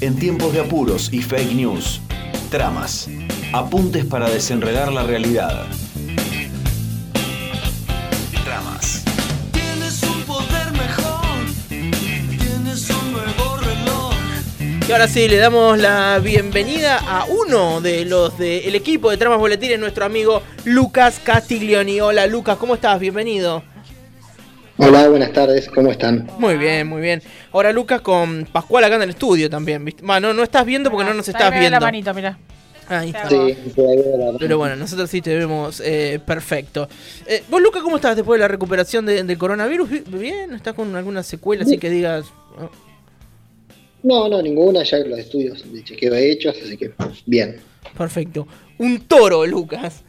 En tiempos de apuros y fake news, tramas, apuntes para desenredar la realidad. Y ahora sí, le damos la bienvenida a uno de los del equipo de Tramas Boletines, nuestro amigo Lucas Castiglioni. Hola Lucas, ¿cómo estás? Bienvenido. Hola, buenas tardes, ¿cómo están? Muy bien, muy bien. Ahora Lucas con Pascual acá en el estudio también. ¿viste? Bueno, no estás viendo porque no nos estás viendo. la manito, mirá. Ahí Te está. Sí, Pero bueno, nosotros sí te vemos eh, perfecto. Eh, ¿Vos, Lucas, cómo estás después de la recuperación de- del coronavirus? ¿Vi- ¿Bien? ¿Estás con alguna secuela así que digas? No, no, ninguna, ya los estudios de chequeo hechos, así que bien. Perfecto. Un toro, Lucas.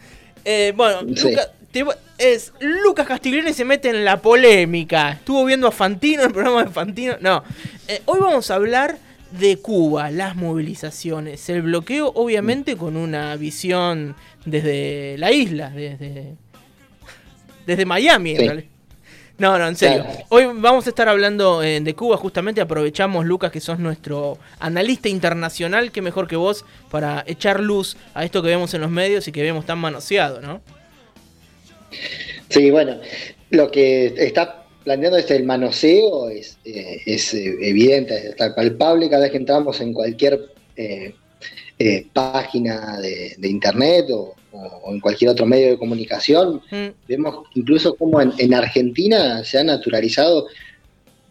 Eh, bueno, Sí. Lucas, te es Lucas Castiglione se mete en la polémica. Estuvo viendo a Fantino, el programa de Fantino. No. Eh, hoy vamos a hablar de Cuba, las movilizaciones, el bloqueo, obviamente con una visión desde la isla, desde, desde Miami. en realidad. No, no, en serio. Claro. Hoy vamos a estar hablando eh, de Cuba, justamente aprovechamos, Lucas, que sos nuestro analista internacional, que mejor que vos, para echar luz a esto que vemos en los medios y que vemos tan manoseado, ¿no? Sí, bueno, lo que está planteando es el manoseo, es, eh, es eh, evidente, está palpable cada vez que entramos en cualquier eh, página de, de internet o, o- en cualquier otro medio de comunicación. Mm, Vemos incluso como en, en Argentina se han naturalizado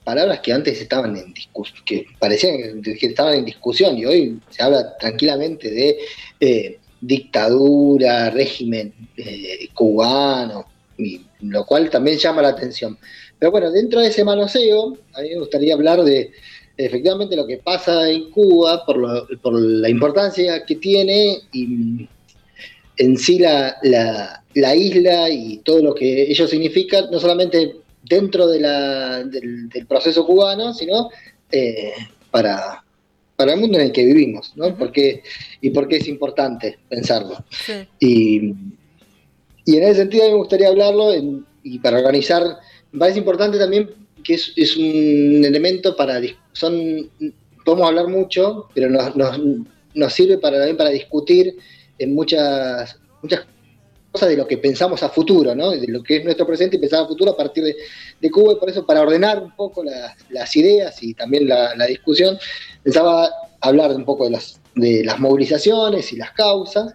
palabras que antes estaban en discusión, que parecían que, que estaban en discusión y hoy se habla tranquilamente de eh, dictadura, régimen eh, cubano, y lo cual también llama la atención. Pero bueno, dentro de ese manoseo, a mí me gustaría hablar de efectivamente lo que pasa en Cuba por, lo- por la importancia que tiene y en sí la, la- la isla y todo lo que ello significa, no solamente dentro de la- del, del proceso cubano, sino eh, para, para el mundo en el que vivimos, ¿no? Porque, y por qué es importante pensarlo. sí. Y, y en ese sentido a mí me gustaría hablarlo en- y para organizar, me parece importante también que es, es un elemento para, son, podemos hablar mucho, pero nos, nos, nos sirve para, también para discutir en muchas, muchas cosas de lo que pensamos a futuro, ¿no? de lo que es nuestro presente y pensar a futuro a partir de, de Cuba, y por eso para ordenar un poco las, las ideas y también la, la discusión, pensaba hablar un poco de las, de las movilizaciones y las causas,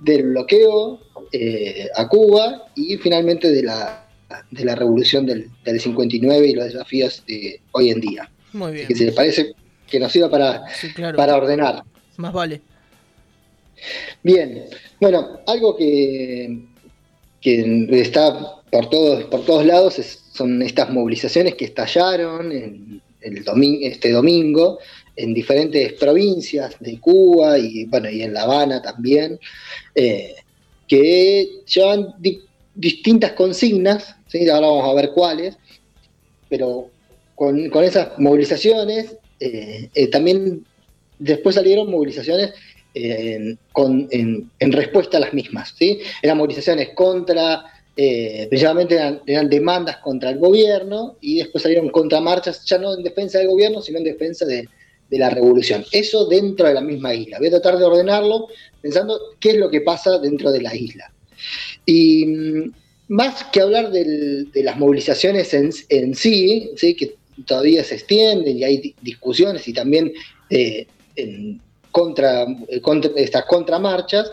del bloqueo eh, a Cuba y finalmente de la, de la revolución del, del 59 y los desafíos de hoy en día. Muy Así bien. que si les parece que nos sirva para, Sí, claro. para ordenar. Más vale. Bien, bueno, algo que, que está por todos, por todos lados son estas movilizaciones que estallaron en el este domingo en diferentes provincias de Cuba y bueno y en La Habana también, eh, que llevan di- distintas consignas, ¿sí? ahora vamos a ver cuáles, pero con, con esas movilizaciones eh, eh, también después salieron movilizaciones en, respuesta a las mismas. ¿sí? Eran movilizaciones contra, eh, principalmente eran, demandas contra el gobierno y después salieron contramarchas, ya no en defensa del gobierno, sino en defensa de, la revolución. Eso dentro de la misma isla. Voy a tratar de ordenarlo pensando qué es lo que pasa dentro de la isla. Y mm, más que hablar de las movilizaciones en, sí, ¿sí? que todavía se extienden y hay di- discusiones y también eh, en contra, eh, contra estas contramarchas,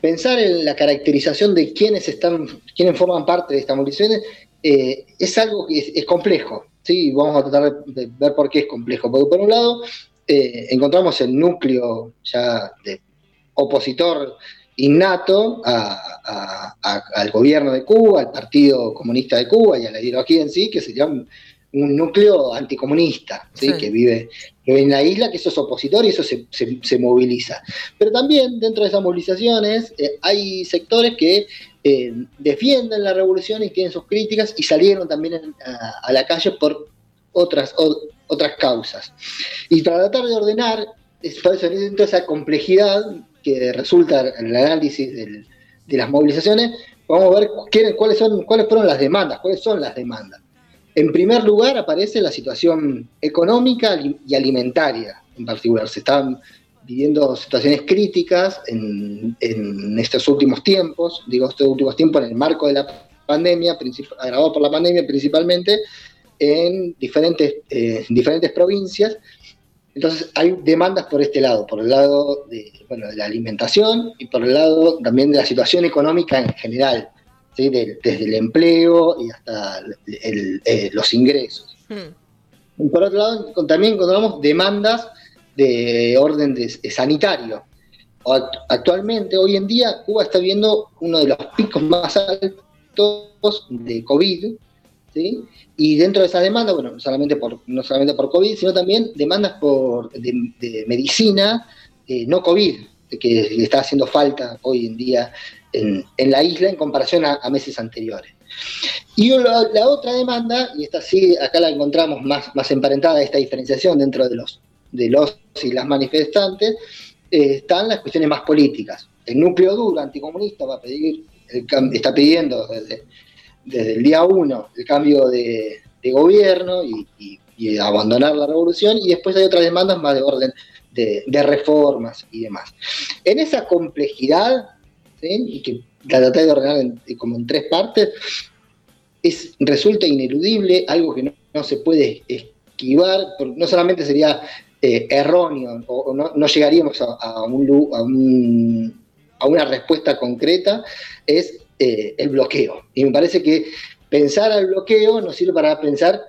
pensar en la caracterización de quienes están, quienes forman parte de estas movilizaciones, eh, es algo que es, complejo. ¿sí? Vamos a tratar de ver por qué es complejo. Porque por un lado, eh, encontramos el núcleo ya de opositor innato al gobierno de Cuba, al Partido Comunista de Cuba y a la ideología en sí, que sería un, núcleo anticomunista, ¿sí? Sí. que vive que vive en la isla, que eso es opositor y eso se, se- se moviliza. Pero también dentro de esas movilizaciones eh, hay sectores que eh, defienden la revolución y tienen sus críticas y salieron también en- a, a la calle por otras, o- otras causas. Y para tratar de ordenar, es por eso dentro de esa complejidad que resulta en el análisis del, de las movilizaciones, vamos a ver cuáles, son, cuáles fueron las demandas, cuáles son las demandas. En primer lugar aparece la situación económica y alimentaria en particular. Se están viviendo situaciones críticas en, estos últimos tiempos, digo estos últimos tiempos en el marco de la pandemia, agravado por la pandemia principalmente, en diferentes, eh, diferentes provincias. Entonces hay demandas por este lado, por el lado de, bueno, de la alimentación y por el lado también de la situación económica en general, ¿sí? De- desde el empleo y hasta el- el- eh, los ingresos. Hmm. Por otro lado, también encontramos demandas de orden de- de sanitario. Actualmente, hoy en día, Cuba está viendo uno de los picos más altos de COVID, ¿sí? Y dentro de esas demandas, bueno, no solamente por, no solamente por COVID, sino también demandas por, de, de medicina eh, no COVID, que le está haciendo falta hoy en día en, la isla en comparación a, meses anteriores. Y la, otra demanda, y esta sí, acá la encontramos más, más emparentada, esta diferenciación dentro de los, de los y las manifestantes, eh, están las cuestiones más políticas. El núcleo duro anticomunista va a pedir, está pidiendo desde, desde el día uno el cambio de, gobierno y, abandonar la revolución, y después hay otras demandas más de orden de, de reformas y demás. En esa complejidad, y que la traté de ordenar en- como en tres partes, es, resulta ineludible, algo que no, no se puede esquivar, no solamente sería eh, erróneo o, o no, no llegaríamos a, a un lu- a un- a una respuesta concreta, es eh, el bloqueo. Y me parece que pensar al bloqueo nos sirve para pensar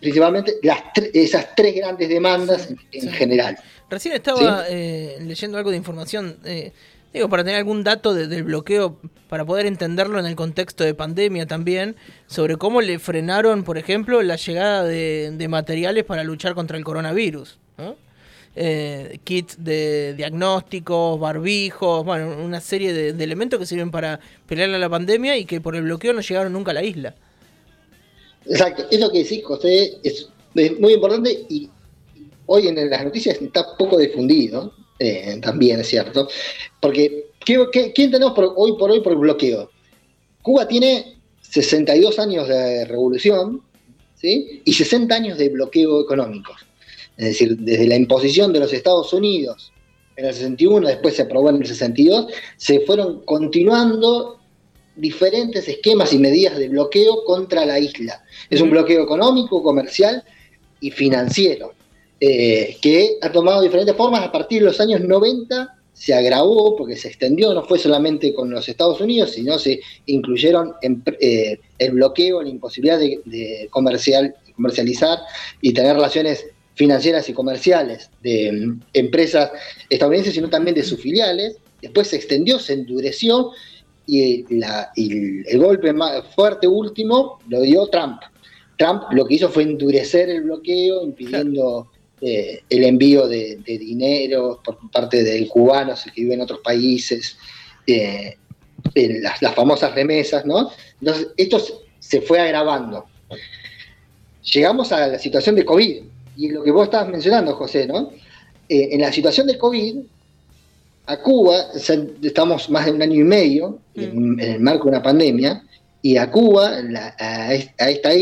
principalmente las tre- esas tres grandes demandas en, en Sí. general. Recién estaba eh, leyendo algo de información, eh, digo, para tener algún dato de- del bloqueo, para poder entenderlo en el contexto de pandemia también, sobre cómo le frenaron, por ejemplo, la llegada de, de materiales para luchar contra el coronavirus. Eh, kits de diagnósticos, barbijos, bueno, una serie de, elementos que sirven para pelear a la pandemia y que por el bloqueo no llegaron nunca a la isla. Exacto, eso que decís, José, es muy importante y hoy en las noticias está poco difundido, eh, también es cierto, porque ¿qué, qué, qué entendemos por, hoy por hoy por el bloqueo? Cuba tiene 62 años de revolución ¿sí? y 60 años de bloqueo económico. Es decir, desde la imposición de los Estados Unidos en el 61, después se aprobó en el 62, se fueron continuando diferentes esquemas y medidas de bloqueo contra la isla. Es un bloqueo económico, comercial y financiero, eh, que ha tomado diferentes formas a partir de los años 90. Se agravó porque se extendió, no fue solamente con los Estados Unidos, sino se incluyeron eh, el bloqueo, la imposibilidad de, de comercial, comercializar y tener relaciones financieras y comerciales de mm, empresas estadounidenses, sino también de sus filiales. Después se extendió, se endureció y, el golpe más fuerte último lo dio Trump. Trump lo que hizo fue endurecer el bloqueo, impidiendo eh, el envío de, de dinero por parte de cubanos que viven en otros países, eh, en las, las famosas remesas, ¿no? Entonces, esto se- fue agravando. Llegamos a la situación de COVID, y lo que vos estabas mencionando, José, ¿no? Eh, en la situación de COVID, a Cuba, o sea, estamos más de un año y medio en, en el marco de una pandemia, y a Cuba, a, es- a esta,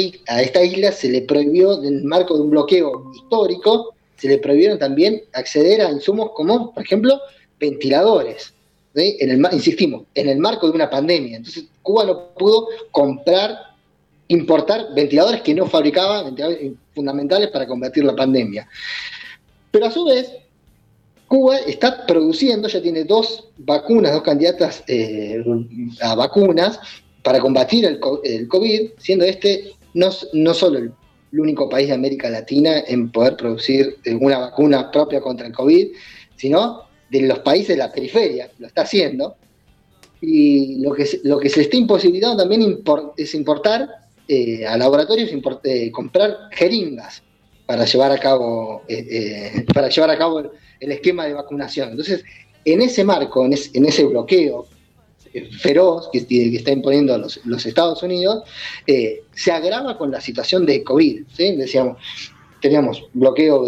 isla, se le prohibió, en el marco de un bloqueo histórico, se le prohibieron también acceder a insumos como, por ejemplo, ventiladores. ¿sí? En el, insistimos, en el marco de una pandemia. Entonces, Cuba no pudo comprar, importar ventiladores que no fabricaba, ventiladores fundamentales para combatir la pandemia. Pero a su vez, Cuba está produciendo, ya tiene dos vacunas, dos candidatas eh, a vacunas para combatir el, co- el COVID, siendo este no, no solo el, único país de América Latina en poder producir eh, una vacuna propia contra el COVID, sino de los países de la periferia, lo está haciendo. Y lo que, lo que se está imposibilitando también es importar eh, a laboratorios, import- eh, comprar jeringas para llevar a cabo, eh, para llevar a cabo el, el esquema de vacunación. Entonces, en ese marco, en, en ese bloqueo feroz que, que está imponiendo los, los Estados Unidos, eh, se agrava con la situación de COVID. Decíamos, teníamos bloqueo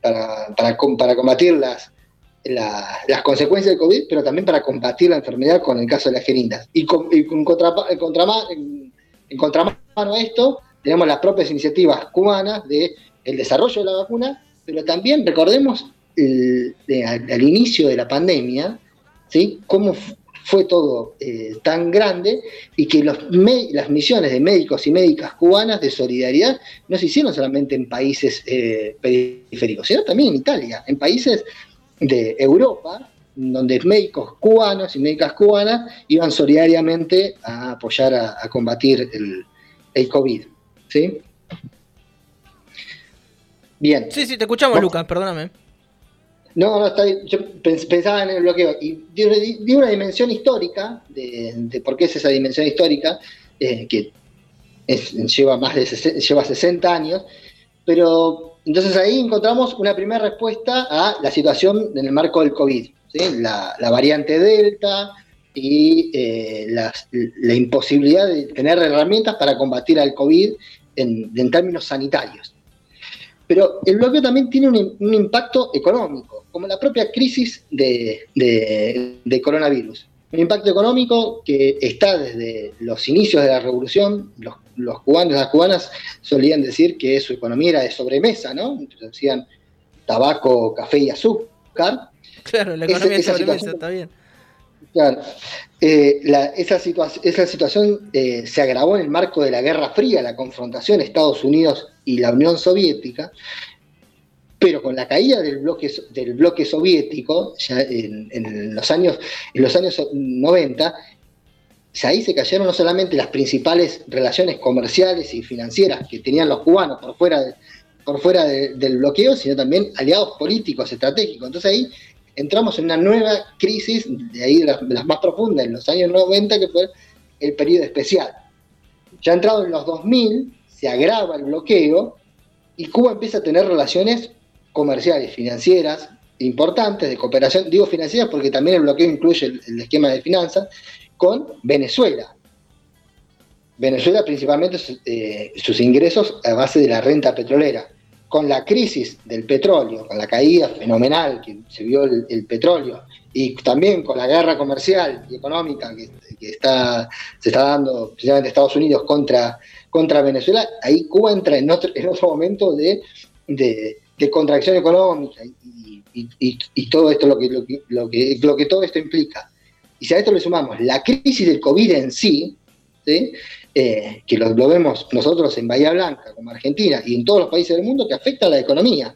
para, para, com- para combatir las, la- las consecuencias del COVID, pero también para combatir la enfermedad con el caso de las jeringas. Y, con, y con contrapa- en, en- contramano a esto, tenemos las propias iniciativas cubanas de el desarrollo de la vacuna, pero también recordemos al, al inicio de la pandemia, ¿sí? cómo fue todo eh, tan grande y que los las misiones de médicos y médicas cubanas de solidaridad no se hicieron solamente en países eh, periféricos, sino también en Italia, en países de Europa, donde médicos cubanos y médicas cubanas iban solidariamente a apoyar a, a combatir el, el COVID. ¿sí? Bien. Sí, sí, te escuchamos. Lucas, perdóname. No, no, yo pens- pensaba en el bloqueo. Y di una, di una dimensión histórica de, por qué es esa dimensión histórica, eh, que lleva más de lleva 60 años, pero entonces ahí encontramos una primera respuesta a la situación en el marco del COVID, la, variante Delta y eh, la imposibilidad de tener herramientas para combatir al COVID en términos sanitarios. Pero el bloqueo también tiene un, un impacto económico, como la propia crisis de, de- de coronavirus. Un impacto económico que está desde los inicios de la revolución. Los, los cubanos, las cubanas solían decir que su economía era de sobremesa, ¿no? Entonces decían tabaco, café y azúcar. Claro, la economía esa sobremesa, situación- está bien. Claro. Eh, esa, situa- esa situación eh, se agravó en el marco de la Guerra Fría, la confrontación Estados Unidos y la Unión Soviética, pero con la caída del bloque, del bloque soviético, ya en, los años, en los años 90, ya ahí se cayeron no solamente las principales relaciones comerciales y financieras que tenían los cubanos por fuera, de- por fuera de- del bloqueo, sino también aliados políticos, estratégicos. Entonces ahí entramos en una nueva crisis, de ahí las, las más profundas, en los años 90, que fue el periodo especial. Ya entrado en los 2000, se agrava el bloqueo y Cuba empieza a tener relaciones comerciales, financieras, importantes, de cooperación, digo financieras porque también el bloqueo incluye el, esquema de finanzas, con Venezuela. Venezuela principalmente eh, sus ingresos a base de la renta petrolera. Con la crisis del petróleo, con la caída fenomenal que se vio el, petróleo, y también con la guerra comercial y económica que, está, se está dando precisamente Estados Unidos contra, contra Venezuela, ahí Cuba entra en otro, en otro momento de, de, contracción económica y, y, todo esto, lo, que, lo, que, lo que todo esto implica. Y si a esto le sumamos la crisis del COVID en sí, ¿sí? Eh, que lo, lo, vemos nosotros en Bahía Blanca, como Argentina, y en todos los países del mundo, que afecta a la economía.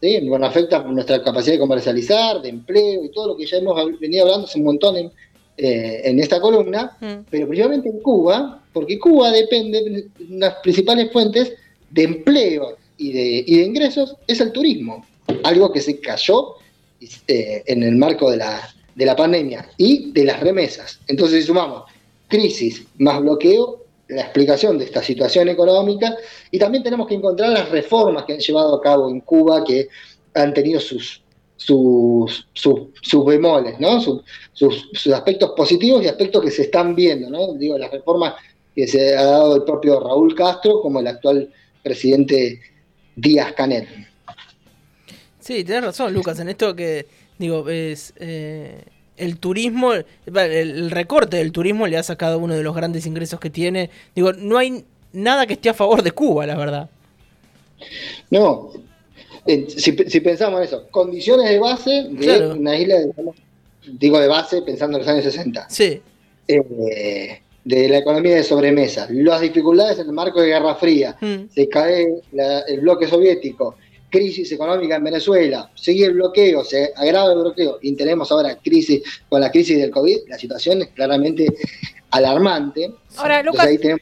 ¿sí? Bueno, afecta nuestra capacidad de comercializar, de empleo y todo lo que ya hemos venido hablando hace un montón en, eh, en esta columna, mm. pero principalmente en Cuba, porque Cuba depende, de las principales fuentes de empleo y de, y de ingresos es el turismo, algo que se cayó eh, en el marco de la, de la pandemia y de las remesas. Entonces, si sumamos crisis más bloqueo, la explicación de esta situación económica y también tenemos que encontrar las reformas que han llevado a cabo en Cuba que han tenido sus, sus, sus, bemoles, ¿no? Sus, sus, sus, aspectos positivos y aspectos que se están viendo, ¿no? Digo, las reformas que se ha dado el propio Raúl Castro como el actual presidente Díaz Canel. Sí, tenés razón, Lucas, en esto que, digo, es... Eh el turismo, el recorte del turismo le ha sacado uno de los grandes ingresos que tiene. Digo, no hay nada que esté a favor de Cuba, la verdad. No, eh, si, si, pensamos en eso, condiciones de base de claro. una isla, de, digo de base pensando en los años 60. Sí. Eh, de la economía de sobremesa, las dificultades en el marco de Guerra Fría, mm. se cae la, el bloque soviético, crisis económica en Venezuela, sigue el bloqueo, se agrava el bloqueo y tenemos ahora crisis con la crisis del COVID, la situación es claramente alarmante. Ahora, Lucas, tenemos...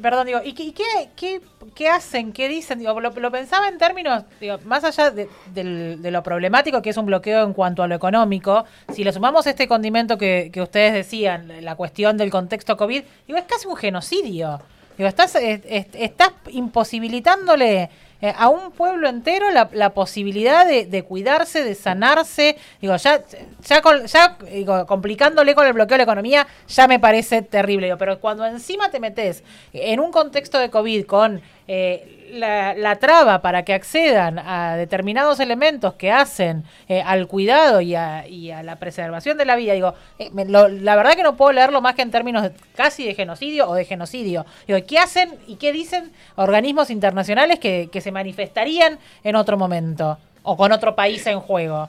perdón, digo, ¿y qué, qué, qué, hacen? ¿Qué dicen? Digo, lo, lo pensaba en términos, digo, más allá de, de, de, lo problemático que es un bloqueo en cuanto a lo económico, si le sumamos este condimento que, que ustedes decían, la cuestión del contexto COVID, digo, es casi un genocidio. Digo, estás, estás imposibilitándole eh, a un pueblo entero la, la posibilidad de, cuidarse, de sanarse. Digo, ya, ya, con, ya digo, complicándole con el bloqueo de la economía, ya me parece terrible. Pero cuando encima te metes en un contexto de COVID con eh, la, la, traba para que accedan a determinados elementos que hacen eh, al cuidado y a, la preservación de la vida, digo, eh, la verdad que no puedo leerlo más que en términos de, casi de genocidio o de genocidio. Digo, ¿qué hacen y qué dicen organismos internacionales que, que se manifestarían en otro momento o con otro país en juego?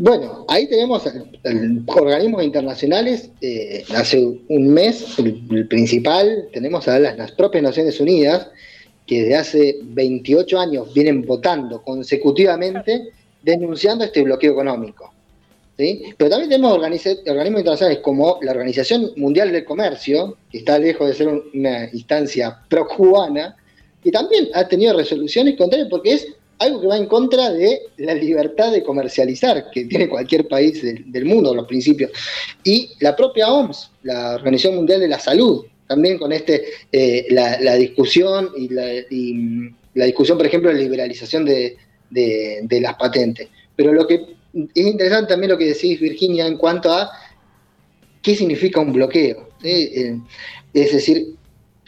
Bueno, ahí tenemos organismos internacionales. Eh, hace un mes, el, principal, tenemos a las, las, propias Naciones Unidas, que desde hace 28 años vienen votando consecutivamente, denunciando este bloqueo económico. ¿sí? Pero también tenemos organismos internacionales como la Organización Mundial del Comercio, que está lejos de ser una instancia pro-cubana, que también ha tenido resoluciones contrarias porque es algo que va en contra de la libertad de comercializar que tiene cualquier país del, del, mundo, los principios. Y la propia OMS, la Organización Mundial de la Salud, también con este eh, la, la, discusión y la, la, discusión, por ejemplo, de la liberalización de, las patentes. Pero lo que es interesante también lo que decís, Virginia, en cuanto a qué significa un bloqueo. ¿sí? Es decir,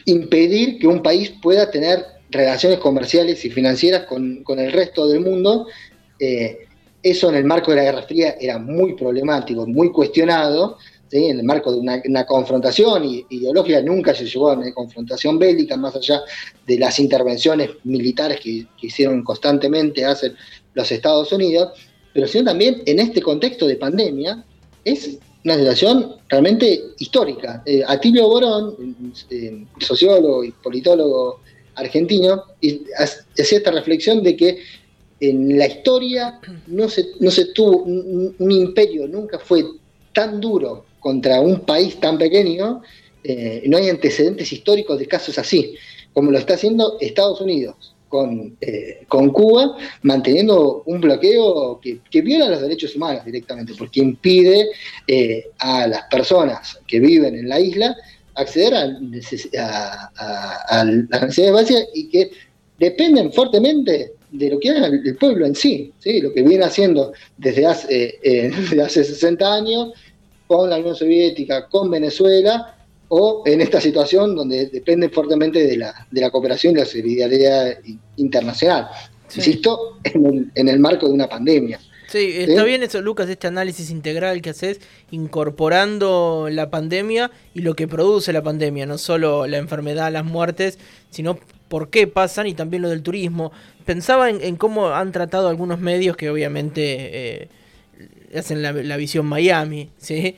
impedir que un país pueda tener relaciones comerciales y financieras con, con el resto del mundo, eh, eso en el marco de la Guerra Fría era muy problemático, muy cuestionado, en el marco de una, confrontación ideológica, nunca se llegó a una confrontación bélica, más allá de las intervenciones militares que, hicieron constantemente hacer los Estados Unidos, pero sino también en este contexto de pandemia, es una situación realmente histórica. Eh, Atilio Borón, eh, sociólogo y politólogo argentino, y hacía esta reflexión de que en la historia no se, no se tuvo, un, imperio nunca fue tan duro contra un país tan pequeño, eh, no hay antecedentes históricos de casos así, como lo está haciendo Estados Unidos con, eh, con Cuba, manteniendo un bloqueo que, que, viola los derechos humanos directamente, porque impide eh, a las personas que viven en la isla acceder a, a, a, a las necesidades básicas y que dependen fuertemente de lo que haga el pueblo en sí, ¿sí? lo que viene haciendo desde hace, eh, desde hace 60 años con la Unión Soviética, con Venezuela, o en esta situación donde depende fuertemente de la, de la cooperación y la solidaridad internacional. Sí. Insisto, en el, en el marco de una pandemia. Sí, está bien eso, Lucas, este análisis integral que haces, incorporando la pandemia y lo que produce la pandemia, no solo la enfermedad, las muertes, sino por qué pasan y también lo del turismo. Pensaba en, en cómo han tratado algunos medios que obviamente eh, hacen la, la, visión Miami, ¿sí?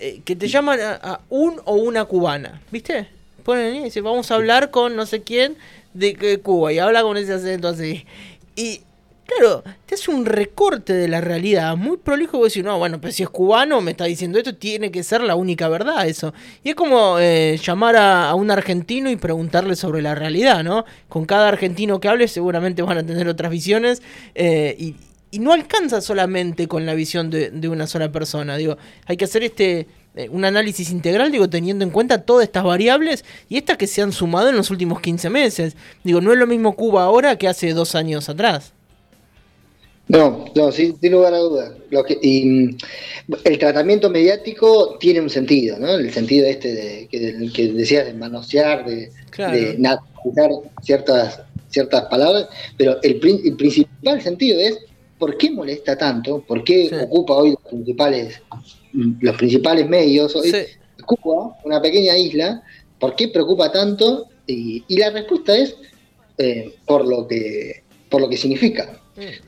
Eh, que te llaman a, a, un o una cubana, ¿viste? Ponen y dicen, vamos a hablar con no sé quién de, de Cuba y habla con ese acento así. Y Claro, te hace un recorte de la realidad muy prolijo. Vos decís, no, bueno, pues si es cubano, me está diciendo esto, tiene que ser la única verdad, eso. Y es como eh, llamar a, un argentino y preguntarle sobre la realidad, ¿no? Con cada argentino que hable, seguramente van a tener otras visiones. Eh, y, y, no alcanza solamente con la visión de, de, una sola persona. Digo, hay que hacer este. Eh, un análisis integral, digo, teniendo en cuenta todas estas variables y estas que se han sumado en los últimos 15 meses. Digo, no es lo mismo Cuba ahora que hace dos años atrás. No, no, sin, sin lugar a dudas. Lo que, y, el tratamiento mediático tiene un sentido, ¿no? El sentido este de, que, que decías de manosear, de, claro. de naturalizar ciertas, ciertas palabras, pero el, el, principal sentido es por qué molesta tanto, por qué sí. ocupa hoy los principales, los principales medios. Hoy sí. Cuba, una pequeña isla, ¿por qué preocupa tanto? Y, y la respuesta es eh, por, lo que, por lo que significa.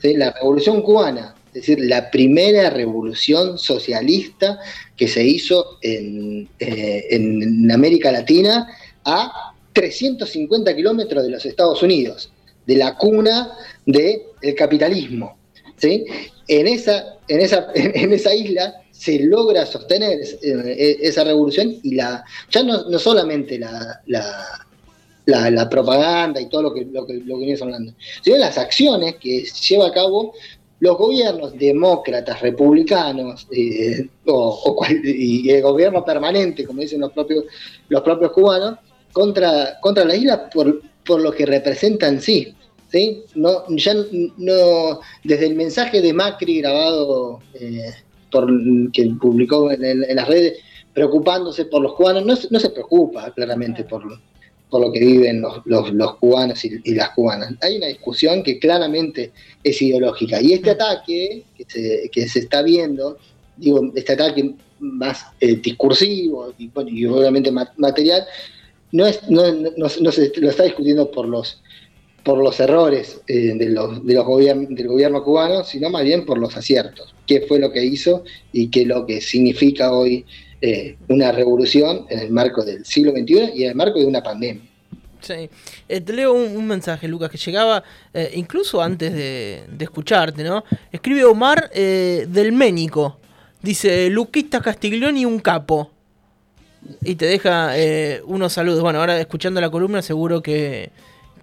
La revolución cubana, es decir, la primera revolución socialista que se hizo en, eh, en América Latina a 350 kilómetros de los Estados Unidos, de la cuna del de capitalismo. ¿sí? En, esa, en, esa, en esa isla se logra sostener eh, esa revolución y la ya no, no solamente la, la, la, la, propaganda y todo lo que, lo que, lo que vienes hablando, sino las acciones que lleva a cabo los gobiernos demócratas, republicanos eh, o, o cual, y el gobierno permanente, como dicen los propios, los propios cubanos, contra, contra la isla por, por lo que representa en sí. ¿sí? No, ya no, desde el mensaje de Macri grabado eh, por, que publicó en, en, en, las redes, preocupándose por los cubanos, no, no se preocupa claramente por, por lo que viven los, cubanos y, las cubanas. Hay una discusión que claramente es ideológica y este ataque que se, está viendo, digo, este ataque más eh, discursivo y, obviamente material, no, es, no, no, se lo está discutiendo por los por los errores eh, de los, de los del gobierno cubano, sino más bien por los aciertos. ¿Qué fue lo que hizo y qué es lo que significa hoy eh, una revolución en el marco del siglo XXI y en el marco de una pandemia? Sí. Eh, te leo un, mensaje, Lucas, que llegaba incluso antes de, escucharte, ¿no? Escribe Omar del Ménico. Dice, Luquista Castiglioni, un capo. Y te deja unos saludos. Bueno, ahora escuchando la columna seguro que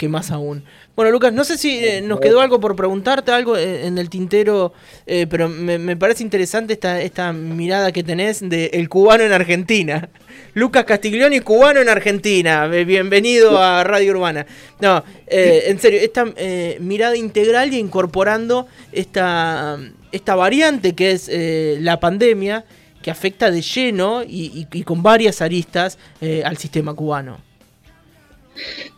que más aún. Bueno, Lucas, no sé si eh, nos quedó algo por preguntarte, algo eh, en el tintero, eh, pero me, parece interesante esta, esta mirada que tenés de el cubano en Argentina. Lucas Castiglioni, cubano en Argentina. Bienvenido a Radio Urbana. No, en serio, esta mirada integral y incorporando esta, esta variante que es la pandemia, que afecta de lleno y con varias aristas al sistema cubano.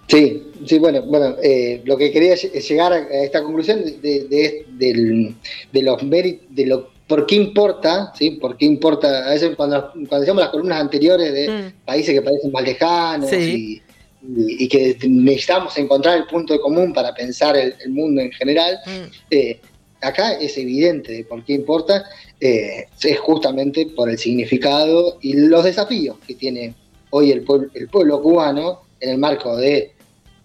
Sí, sí, bueno, bueno, eh, lo que quería es llegar a esta conclusión de, los méritos, de lo por qué importa, ¿sí? Por qué importa, a veces cuando, cuando decíamos las columnas anteriores de mm. países que parecen más lejanos y, que necesitamos encontrar el punto de común para pensar el, mundo en general, mm. eh, acá es evidente de por qué importa, eh, es justamente por el significado y los desafíos que tiene hoy el el pueblo cubano en el marco de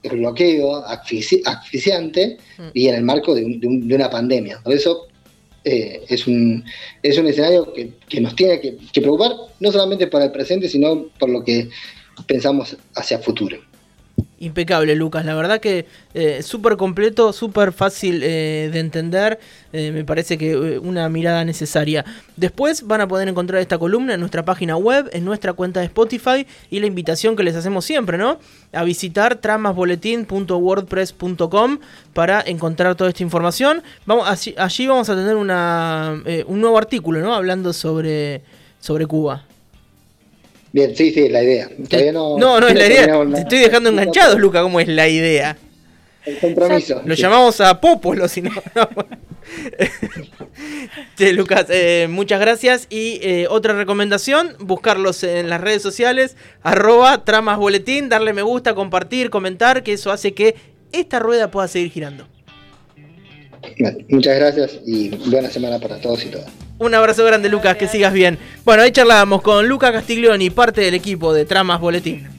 bloqueo asfixiante mm. y en el marco de, una pandemia. Por eso eh, es, un, es un escenario que, nos tiene que, que, preocupar, no solamente para el presente, sino por lo que pensamos hacia futuro. Impecable, Lucas. La verdad que eh, súper completo, súper fácil eh, de entender. Eh, me parece que una mirada necesaria. Después van a poder encontrar esta columna en nuestra página web, en nuestra cuenta de Spotify y la invitación que les hacemos siempre, ¿no? A visitar tramasboletín.wordpress.com para encontrar toda esta información. Vamos, allí, allí vamos a tener una, un nuevo artículo, ¿no? Hablando sobre, sobre Cuba. Bien, sí, sí, es la idea. no, no, es la idea. Te estoy dejando enganchado, Luca, ¿cómo es la idea? El compromiso. Lo llamamos a Popolo, si no. sí, Lucas, eh, muchas gracias. Y eh, otra recomendación, buscarlos en las redes sociales, arroba tramas boletín, darle me gusta, compartir, comentar, que eso hace que esta rueda pueda seguir girando. muchas gracias y buena semana para todos y todas. Un abrazo grande, Lucas, que sigas bien. Bueno, ahí charlábamos con Luca Castiglioni, parte del equipo de Tramas Boletín.